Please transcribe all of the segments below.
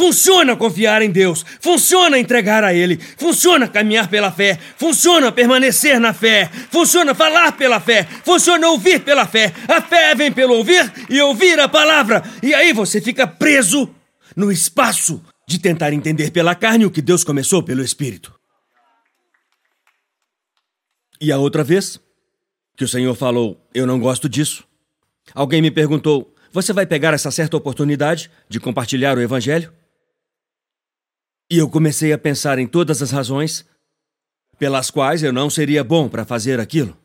Funciona confiar em Deus, funciona entregar a Ele, funciona caminhar pela fé, funciona permanecer na fé, funciona falar pela fé, funciona ouvir pela fé. A fé vem pelo ouvir e ouvir a palavra. E aí você fica preso no espaço de tentar entender pela carne o que Deus começou pelo Espírito. E a outra vez que o Senhor falou: Eu não gosto disso. Alguém me perguntou: Você vai pegar essa certa oportunidade de compartilhar o Evangelho? E eu comecei a pensar em todas as razões pelas quais eu não seria bom para fazer aquilo.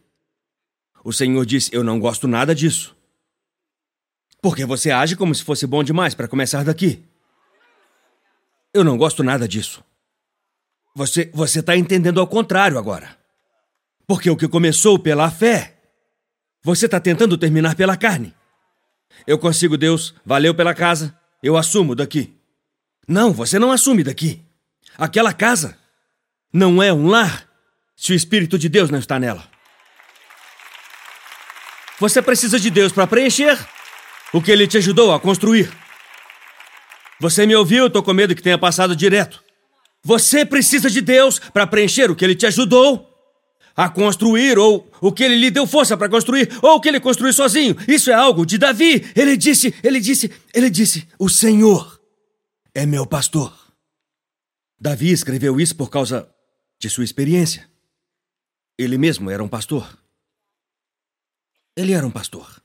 O Senhor disse: Eu não gosto nada disso. Porque você age como se fosse bom demais para começar daqui. Eu não gosto nada disso. Você você está entendendo ao contrário agora. Porque o que começou pela fé, você está tentando terminar pela carne. Eu consigo, Deus, valeu pela casa, eu assumo daqui. Não, você não assume daqui. Aquela casa não é um lar se o Espírito de Deus não está nela. Você precisa de Deus para preencher o que ele te ajudou a construir. Você me ouviu? Estou com medo que tenha passado direto. Você precisa de Deus para preencher o que ele te ajudou a construir, ou o que ele lhe deu força para construir, ou o que ele construiu sozinho. Isso é algo de Davi. Ele disse, ele disse, ele disse: O Senhor é meu pastor. Davi escreveu isso por causa de sua experiência. Ele mesmo era um pastor. Ele era um pastor.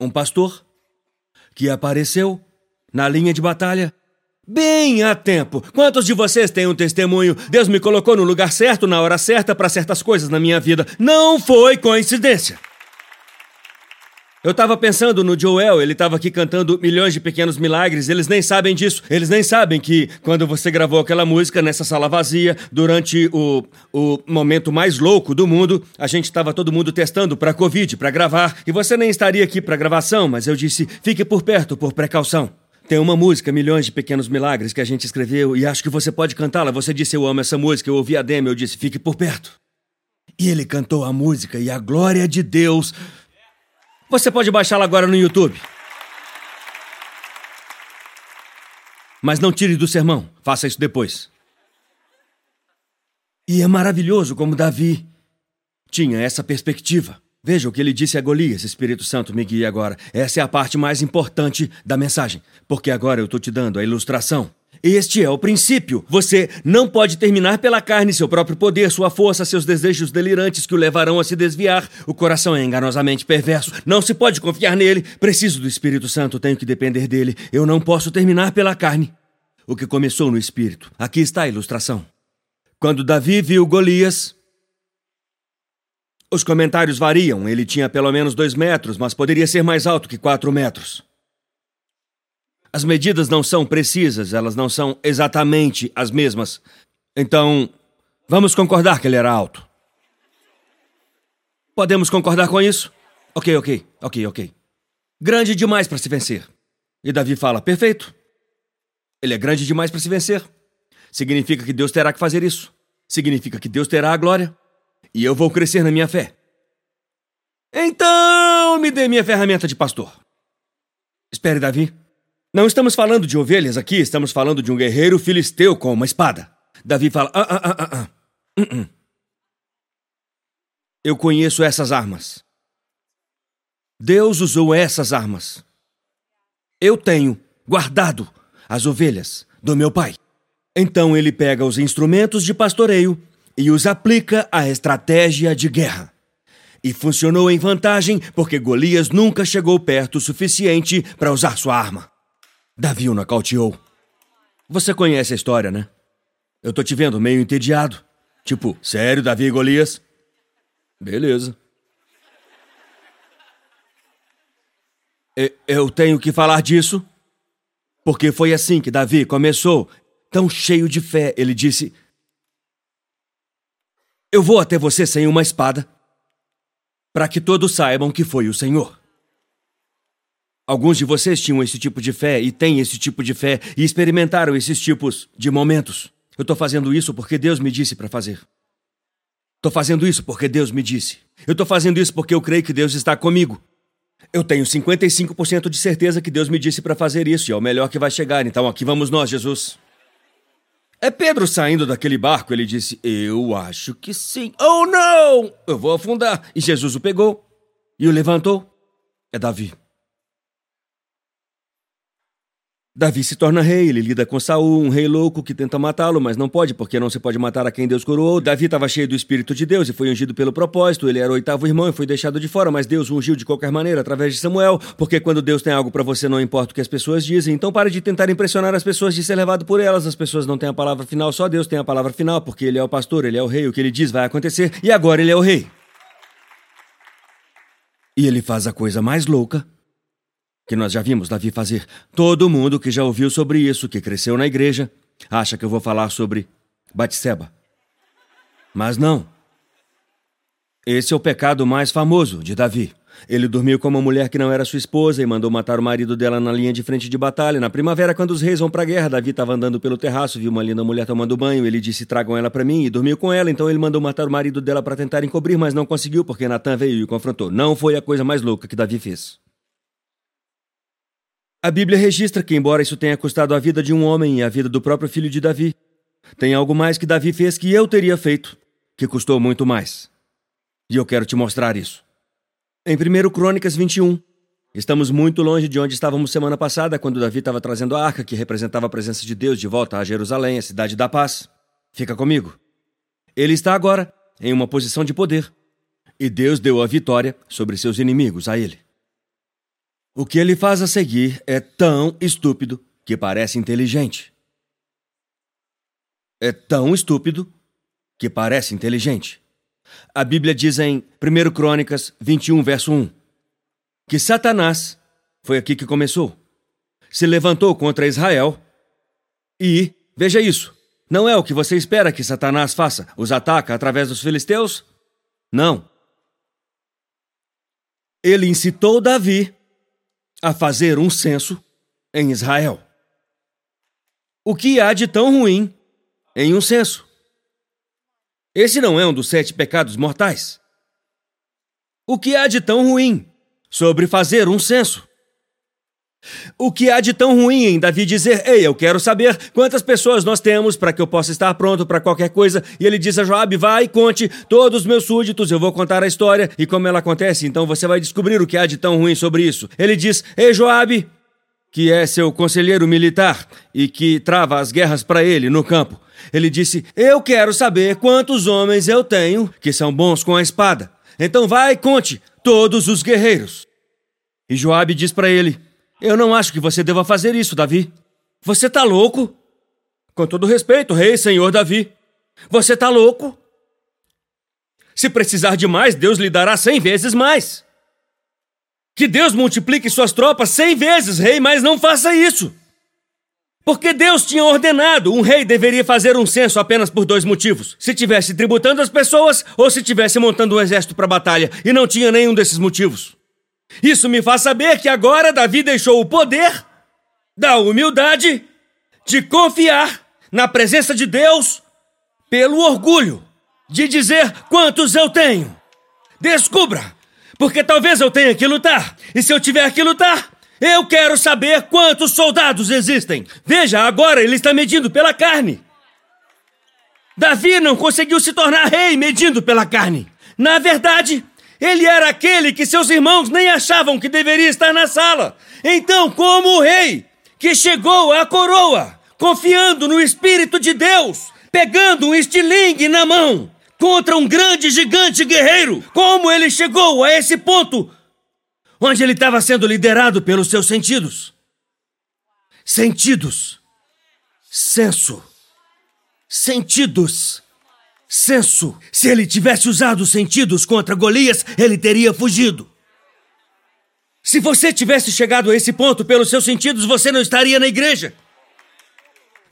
Um pastor que apareceu na linha de batalha bem a tempo. Quantos de vocês têm um testemunho? Deus me colocou no lugar certo, na hora certa, para certas coisas na minha vida. Não foi coincidência. Eu tava pensando no Joel, ele tava aqui cantando milhões de pequenos milagres, eles nem sabem disso. Eles nem sabem que quando você gravou aquela música nessa sala vazia, durante o, o momento mais louco do mundo, a gente tava todo mundo testando pra Covid, pra gravar, e você nem estaria aqui pra gravação, mas eu disse: fique por perto, por precaução. Tem uma música, Milhões de Pequenos Milagres, que a gente escreveu e acho que você pode cantá-la. Você disse eu amo essa música, eu ouvi a demo, eu disse fique por perto. E ele cantou a música e a glória de Deus você pode baixá-la agora no YouTube. Mas não tire do sermão, faça isso depois. E é maravilhoso como Davi tinha essa perspectiva. Veja o que ele disse a Golias, Espírito Santo me guia agora. Essa é a parte mais importante da mensagem, porque agora eu estou te dando a ilustração. Este é o princípio. Você não pode terminar pela carne seu próprio poder, sua força, seus desejos delirantes que o levarão a se desviar. O coração é enganosamente perverso. Não se pode confiar nele. Preciso do Espírito Santo, tenho que depender dele. Eu não posso terminar pela carne. O que começou no espírito. Aqui está a ilustração. Quando Davi viu Golias, os comentários variam. Ele tinha pelo menos dois metros, mas poderia ser mais alto que quatro metros. As medidas não são precisas, elas não são exatamente as mesmas. Então, vamos concordar que ele era alto. Podemos concordar com isso? Ok, ok, ok, ok. Grande demais para se vencer. E Davi fala: perfeito. Ele é grande demais para se vencer. Significa que Deus terá que fazer isso. Significa que Deus terá a glória. E eu vou crescer na minha fé. Então, me dê minha ferramenta de pastor. Espere, Davi. Não estamos falando de ovelhas aqui, estamos falando de um guerreiro filisteu com uma espada. Davi fala: ah, ah, ah, ah, ah. Uh -uh. Eu conheço essas armas. Deus usou essas armas. Eu tenho guardado as ovelhas do meu pai. Então ele pega os instrumentos de pastoreio e os aplica à estratégia de guerra. E funcionou em vantagem porque Golias nunca chegou perto o suficiente para usar sua arma. Davi o nocauteou. Você conhece a história, né? Eu tô te vendo meio entediado. Tipo, sério, Davi e Golias? Beleza. Eu tenho que falar disso porque foi assim que Davi começou, tão cheio de fé. Ele disse: Eu vou até você sem uma espada, para que todos saibam que foi o Senhor. Alguns de vocês tinham esse tipo de fé e têm esse tipo de fé e experimentaram esses tipos de momentos. Eu estou fazendo isso porque Deus me disse para fazer. Estou fazendo isso porque Deus me disse. Eu estou fazendo isso porque eu creio que Deus está comigo. Eu tenho 55% de certeza que Deus me disse para fazer isso e é o melhor que vai chegar, então aqui vamos nós, Jesus. É Pedro saindo daquele barco, ele disse: Eu acho que sim. Oh, não! Eu vou afundar. E Jesus o pegou e o levantou. É Davi. Davi se torna rei, ele lida com Saul, um rei louco que tenta matá-lo, mas não pode, porque não se pode matar a quem Deus coroou. Davi estava cheio do Espírito de Deus e foi ungido pelo propósito. Ele era o oitavo irmão e foi deixado de fora, mas Deus o ungiu de qualquer maneira, através de Samuel, porque quando Deus tem algo para você, não importa o que as pessoas dizem. Então pare de tentar impressionar as pessoas de ser levado por elas. As pessoas não têm a palavra final, só Deus tem a palavra final, porque ele é o pastor, ele é o rei, o que ele diz vai acontecer, e agora ele é o rei. E ele faz a coisa mais louca que nós já vimos Davi fazer. Todo mundo que já ouviu sobre isso, que cresceu na igreja, acha que eu vou falar sobre Batseba. Mas não. Esse é o pecado mais famoso de Davi. Ele dormiu com uma mulher que não era sua esposa e mandou matar o marido dela na linha de frente de batalha. Na primavera, quando os reis vão para a guerra, Davi estava andando pelo terraço, viu uma linda mulher tomando banho. Ele disse: Tragam ela para mim e dormiu com ela. Então ele mandou matar o marido dela para tentar encobrir, mas não conseguiu porque Natan veio e confrontou. Não foi a coisa mais louca que Davi fez. A Bíblia registra que, embora isso tenha custado a vida de um homem e a vida do próprio filho de Davi, tem algo mais que Davi fez que eu teria feito, que custou muito mais. E eu quero te mostrar isso. Em 1 Crônicas 21, estamos muito longe de onde estávamos semana passada, quando Davi estava trazendo a arca que representava a presença de Deus de volta a Jerusalém, a cidade da paz. Fica comigo. Ele está agora em uma posição de poder. E Deus deu a vitória sobre seus inimigos a ele. O que ele faz a seguir é tão estúpido que parece inteligente. É tão estúpido que parece inteligente. A Bíblia diz em 1 Crônicas 21, verso 1, que Satanás, foi aqui que começou, se levantou contra Israel e, veja isso, não é o que você espera que Satanás faça, os ataca através dos filisteus? Não. Ele incitou Davi a fazer um censo em Israel. O que há de tão ruim em um censo? Esse não é um dos sete pecados mortais. O que há de tão ruim sobre fazer um censo? O que há de tão ruim em Davi dizer: Ei, eu quero saber quantas pessoas nós temos para que eu possa estar pronto para qualquer coisa? E ele diz a Joabe: Vai, conte todos os meus súditos, eu vou contar a história e como ela acontece, então você vai descobrir o que há de tão ruim sobre isso. Ele diz: Ei, Joabe, que é seu conselheiro militar e que trava as guerras para ele no campo. Ele disse: Eu quero saber quantos homens eu tenho que são bons com a espada. Então vai, conte todos os guerreiros. E Joabe diz para ele: eu não acho que você deva fazer isso, Davi. Você tá louco? Com todo respeito, rei, senhor Davi. Você tá louco? Se precisar de mais, Deus lhe dará cem vezes mais. Que Deus multiplique suas tropas cem vezes, rei, mas não faça isso. Porque Deus tinha ordenado, um rei deveria fazer um censo apenas por dois motivos: se tivesse tributando as pessoas ou se tivesse montando um exército para batalha, e não tinha nenhum desses motivos. Isso me faz saber que agora Davi deixou o poder da humildade de confiar na presença de Deus pelo orgulho de dizer quantos eu tenho. Descubra, porque talvez eu tenha que lutar, e se eu tiver que lutar, eu quero saber quantos soldados existem. Veja, agora ele está medindo pela carne. Davi não conseguiu se tornar rei medindo pela carne. Na verdade, ele era aquele que seus irmãos nem achavam que deveria estar na sala. Então, como o rei que chegou à coroa, confiando no Espírito de Deus, pegando um estilingue na mão contra um grande gigante guerreiro, como ele chegou a esse ponto onde ele estava sendo liderado pelos seus sentidos? Sentidos. Senso. Sentidos senso. Se ele tivesse usado os sentidos contra Golias, ele teria fugido. Se você tivesse chegado a esse ponto pelos seus sentidos, você não estaria na igreja.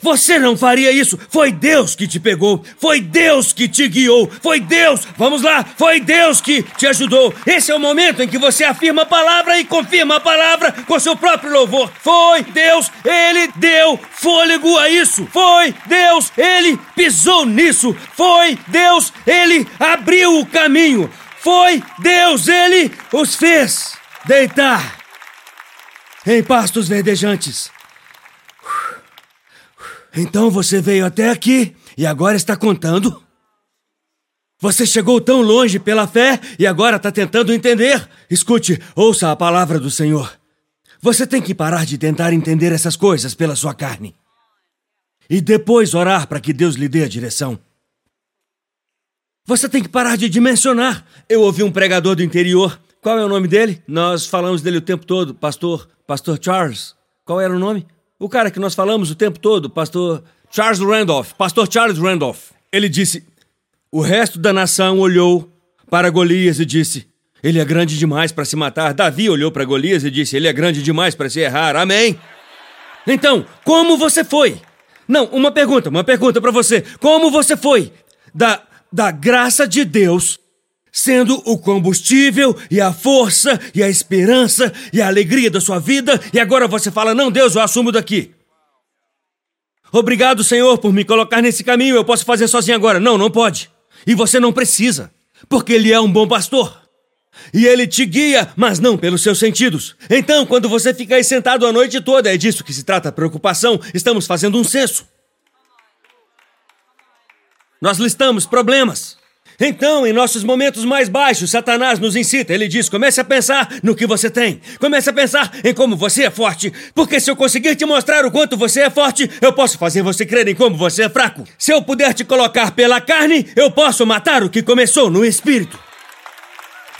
Você não faria isso. Foi Deus que te pegou. Foi Deus que te guiou. Foi Deus. Vamos lá. Foi Deus que te ajudou. Esse é o momento em que você afirma a palavra e confirma a palavra com seu próprio louvor. Foi Deus. Ele deu fôlego a isso. Foi Deus. Ele pisou nisso. Foi Deus. Ele abriu o caminho. Foi Deus. Ele os fez. deitar em pastos verdejantes. Então você veio até aqui e agora está contando? Você chegou tão longe pela fé e agora está tentando entender? Escute, ouça a palavra do Senhor. Você tem que parar de tentar entender essas coisas pela sua carne. E depois orar para que Deus lhe dê a direção. Você tem que parar de dimensionar. Eu ouvi um pregador do interior. Qual é o nome dele? Nós falamos dele o tempo todo, pastor, pastor Charles. Qual era o nome? O cara que nós falamos o tempo todo, pastor Charles Randolph, pastor Charles Randolph. Ele disse: "O resto da nação olhou para Golias e disse: Ele é grande demais para se matar." Davi olhou para Golias e disse: "Ele é grande demais para se errar." Amém. Então, como você foi? Não, uma pergunta, uma pergunta para você. Como você foi da da graça de Deus, sendo o combustível e a força e a esperança e a alegria da sua vida, e agora você fala: Não, Deus, eu assumo daqui. Obrigado, Senhor, por me colocar nesse caminho. Eu posso fazer sozinho agora. Não, não pode. E você não precisa, porque Ele é um bom pastor. E ele te guia, mas não pelos seus sentidos. Então, quando você fica aí sentado a noite toda, é disso que se trata a preocupação. Estamos fazendo um censo. Nós listamos problemas. Então, em nossos momentos mais baixos, Satanás nos incita. Ele diz: comece a pensar no que você tem. Comece a pensar em como você é forte. Porque se eu conseguir te mostrar o quanto você é forte, eu posso fazer você crer em como você é fraco. Se eu puder te colocar pela carne, eu posso matar o que começou no espírito.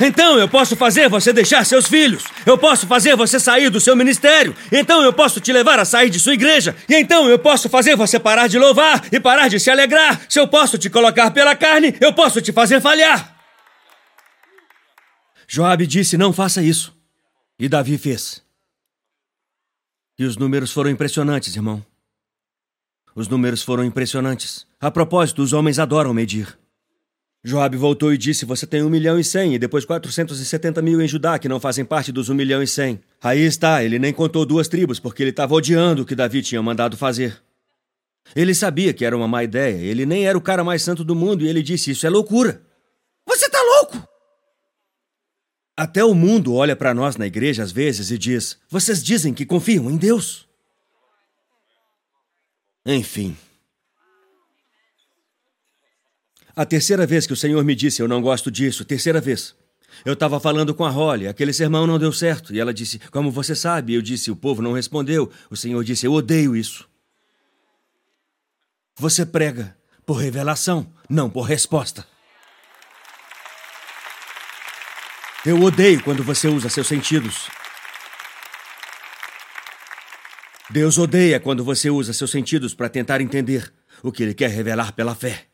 Então eu posso fazer você deixar seus filhos. Eu posso fazer você sair do seu ministério. Então eu posso te levar a sair de sua igreja. E então eu posso fazer você parar de louvar e parar de se alegrar. Se eu posso te colocar pela carne, eu posso te fazer falhar. Joabe disse: Não faça isso. E Davi fez. E os números foram impressionantes, irmão. Os números foram impressionantes. A propósito, os homens adoram medir. Joabe voltou e disse: Você tem um milhão e cem, e depois quatrocentos e setenta mil em Judá, que não fazem parte dos um milhão e cem. Aí está, ele nem contou duas tribos, porque ele estava odiando o que Davi tinha mandado fazer. Ele sabia que era uma má ideia, ele nem era o cara mais santo do mundo, e ele disse: Isso é loucura. Você tá louco! Até o mundo olha para nós na igreja às vezes e diz: Vocês dizem que confiam em Deus. Enfim. A terceira vez que o Senhor me disse eu não gosto disso, terceira vez. Eu estava falando com a Holly, aquele sermão não deu certo. E ela disse, como você sabe? Eu disse, o povo não respondeu. O Senhor disse, eu odeio isso. Você prega por revelação, não por resposta. Eu odeio quando você usa seus sentidos. Deus odeia quando você usa seus sentidos para tentar entender o que Ele quer revelar pela fé.